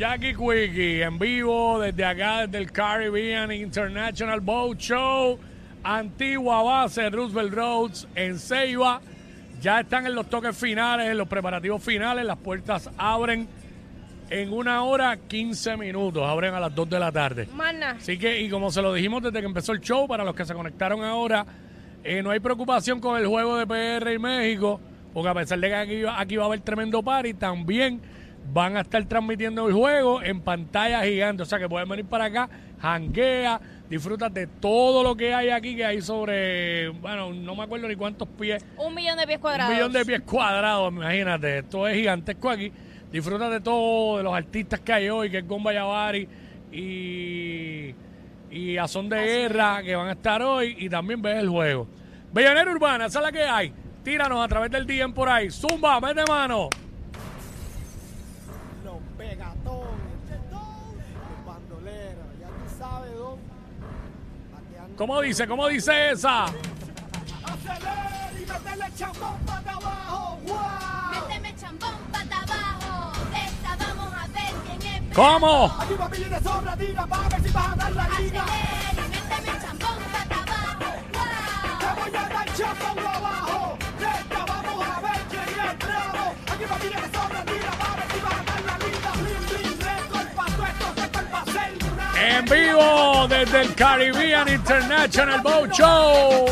Jackie Quickie en vivo desde acá, desde el Caribbean International Boat Show, antigua base Roosevelt Roads en Ceiba. Ya están en los toques finales, en los preparativos finales. Las puertas abren en una hora 15 minutos. Abren a las 2 de la tarde. Mana. Así que, y como se lo dijimos desde que empezó el show, para los que se conectaron ahora, eh, no hay preocupación con el juego de PR y México, porque a pesar de que aquí, aquí va a haber tremendo party, también van a estar transmitiendo el juego en pantalla gigante. O sea que pueden venir para acá, janguea, disfruta de todo lo que hay aquí, que hay sobre, bueno, no me acuerdo ni cuántos pies, Un millón de pies un cuadrados. millón de pies cuadrados, imagínate, esto es gigantesco aquí. Disfruta de todo, de los artistas que hay hoy, que es Gomba Yavari y, y a Son de Guerra, que van a estar hoy, y también ves el juego. Bellonera Urbana, esa es la que hay. Tíranos a través del DM por ahí. Zumba, mete mano. ¿Cómo dice? ¿Cómo dice esa? Acelera y métele chambón para abajo. ¡Wow! Méteme chambón pata abajo. Esta vamos a ver quién es. ¿Cómo? Aquí de sobra, tira, ver si vas a dar la liga. Acelera y méteme chambón pata abajo. Te ¡Wow! voy a dar chambón abajo. Esta vamos a ver quién es bravo. Aquí va a pedir de sobra, En vivo desde el Caribbean International Boat Show.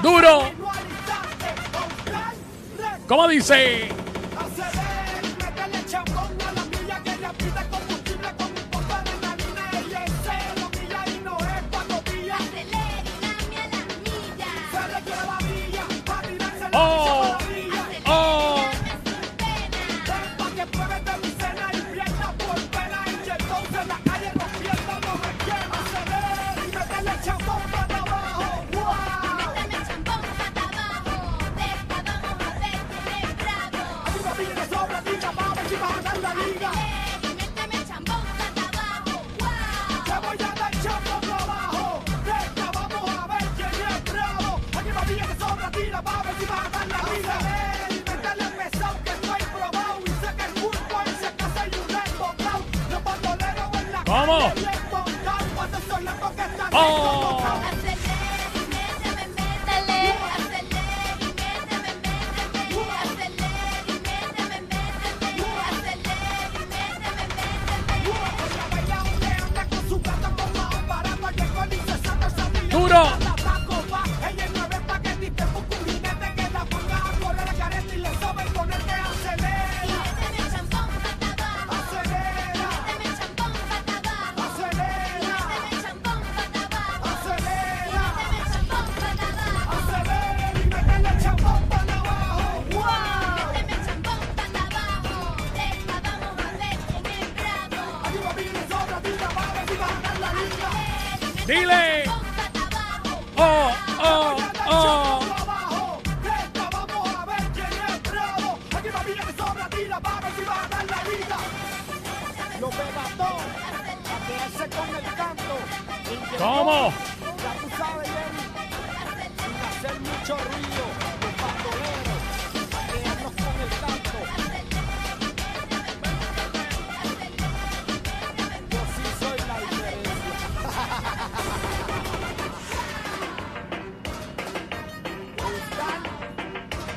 Duro. ¿Cómo dice? Esa niña. Duro. Quedarse con el canto. ¿Cómo? Ya tú sabes, Jenny, sin hacer mucho ruido,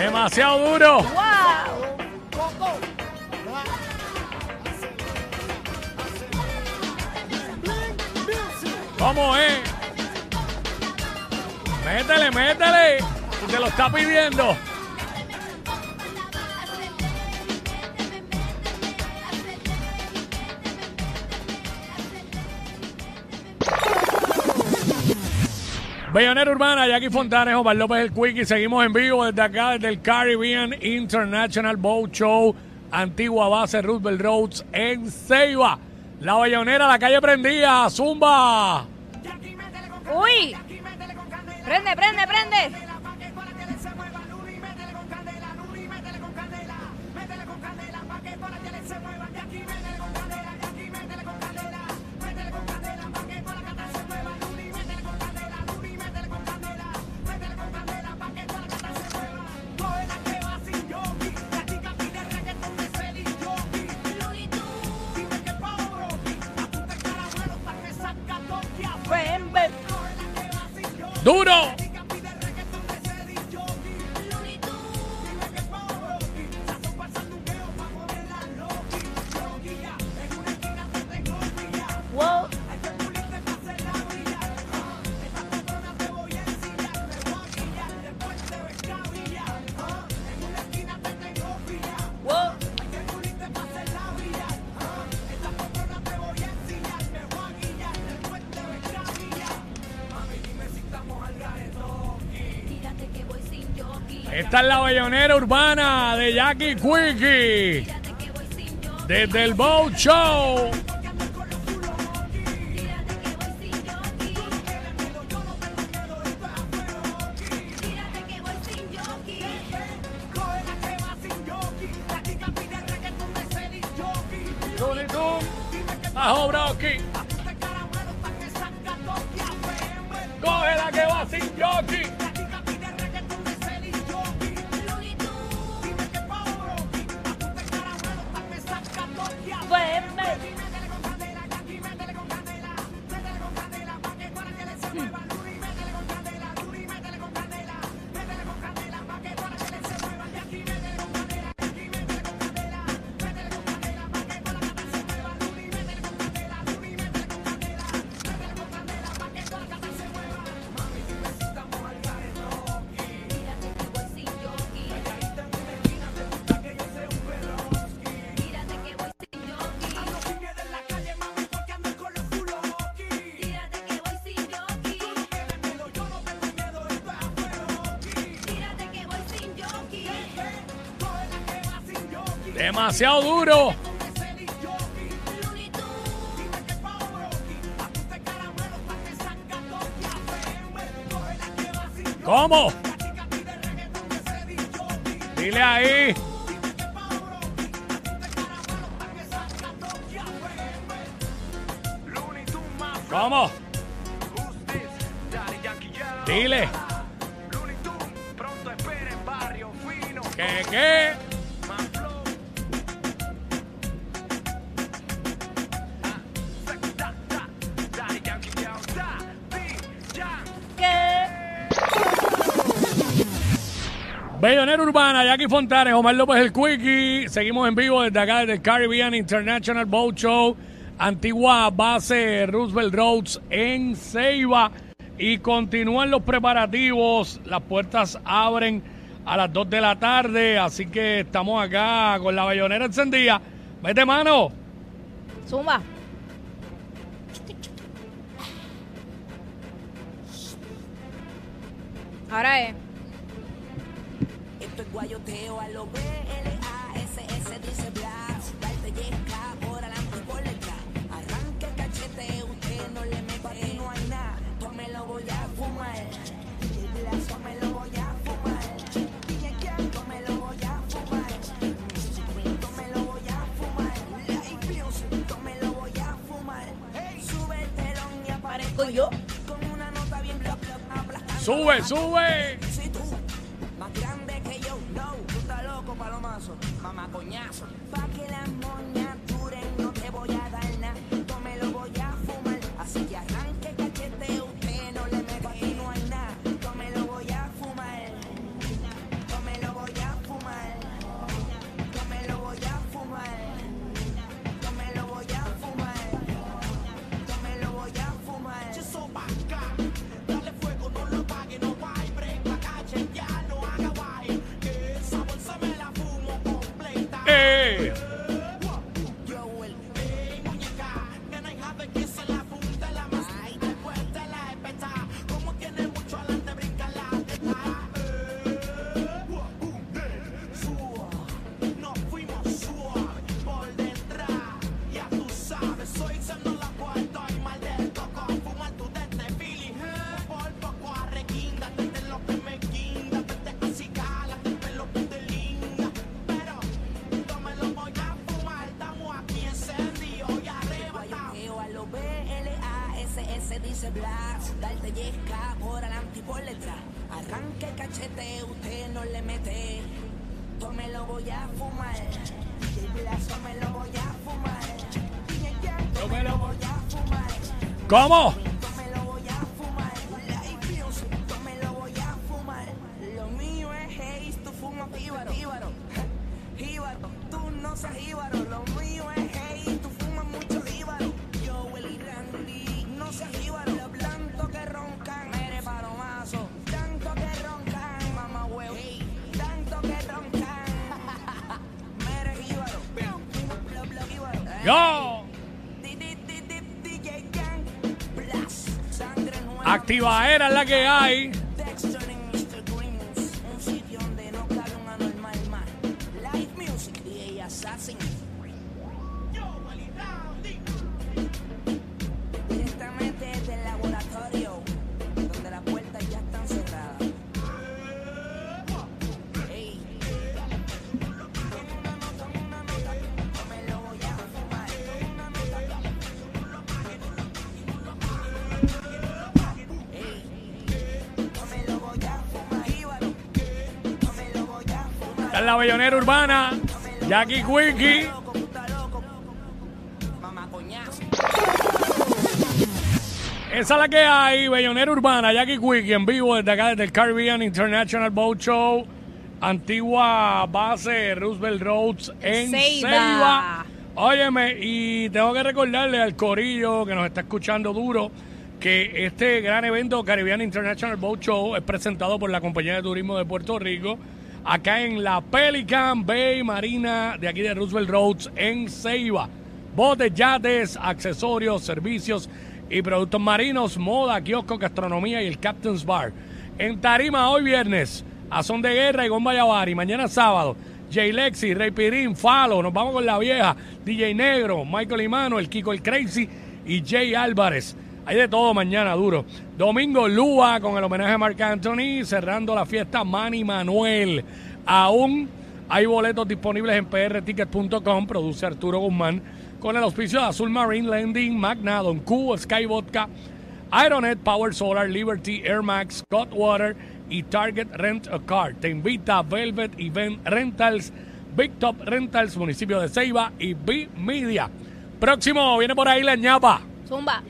Demasiado duro. ¿Cómo es? Métele, métele. Te lo está pidiendo. Bellonera Urbana, Jackie Fontanes, Omar López el Quickie. Seguimos en vivo desde acá, desde el Caribbean International Boat Show, antigua base Roosevelt Roads en Ceiba. La Bellonera, la calle prendida, Zumba. ¡Uy! ¡Prende, prende, prende! Duro. Esta es la bayonera urbana de Jackie Quickie. Desde el Boat Show. Coge la que va sin jockey. Demasiado duro. ¿Cómo? Dile ahí. ¿Cómo? Dile. ¿Qué qué? Bellonera Urbana, Jackie Fontanes, Omar López el Quickie. Seguimos en vivo desde acá, desde el Caribbean International Boat Show, antigua base Roosevelt Roads en Ceiba. Y continúan los preparativos. Las puertas abren a las 2 de la tarde. Así que estamos acá con la bayonera encendida. Vete, mano. Zumba. Ahora es. Guayoteo a lo B-L-A-S-S dice Blas. Darte yesca por adelante y por detrás. Arranque el cachete, usted no le mete. Ti no hay nada, yo me lo voy a fumar. El lazo me lo voy a fumar. Yo me lo voy a fumar. Yo me lo voy a fumar. Life music, yo me lo voy a fumar. Sube el telón y aparezco yo. Con una nota bien bla bla Sube, sube. Blas. Darte yesca por adelante y por detrás. Arranque cachete, usted no le mete. Yo me lo voy a fumar. Me lo voy a fumar. Yo lo voy a fumar. ¿Cómo? Yo. Activa era la que hay. En la bellonera urbana. Jackie Quickie. Esa es la que hay, Bellonera Urbana, Jackie Quickie en vivo desde acá, desde el Caribbean International Boat Show, antigua base Roosevelt Roads en Ceiba. Ceiba. Óyeme, y tengo que recordarle al corillo que nos está escuchando duro que este gran evento Caribbean International Boat Show es presentado por la Compañía de Turismo de Puerto Rico acá en la Pelican Bay Marina de aquí de Roosevelt Roads en Ceiba. Botes, yates, accesorios, servicios y productos marinos, moda, kiosco, gastronomía y el Captain's Bar. En Tarima hoy viernes, a Son de Guerra y Gomba Yavari. Mañana sábado, Jay Lexi, Rey Pirín, Falo, nos vamos con la vieja, DJ Negro, Michael Imano, el Kiko el Crazy y Jay Álvarez. Hay de todo mañana, duro. Domingo, Lua con el homenaje a Marc Anthony, cerrando la fiesta Manny Manuel. Aún hay boletos disponibles en prticket.com, produce Arturo Guzmán, con el auspicio de Azul Marine Landing, Magna, Don Q, Sky Vodka, Ironet, Power Solar, Liberty, Air Max, Water y Target Rent a Car. Te invita Velvet Event Rentals, Big Top Rentals, municipio de Ceiba y B Media. Próximo, viene por ahí la ñapa. Zumba.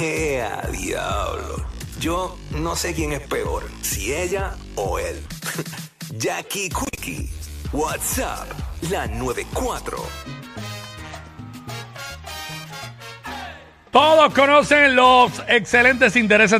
¡Ea, diablo! Yo no sé quién es peor, si ella o él. Jackie Quickie, WhatsApp, la 94. Todos conocen los excelentes intereses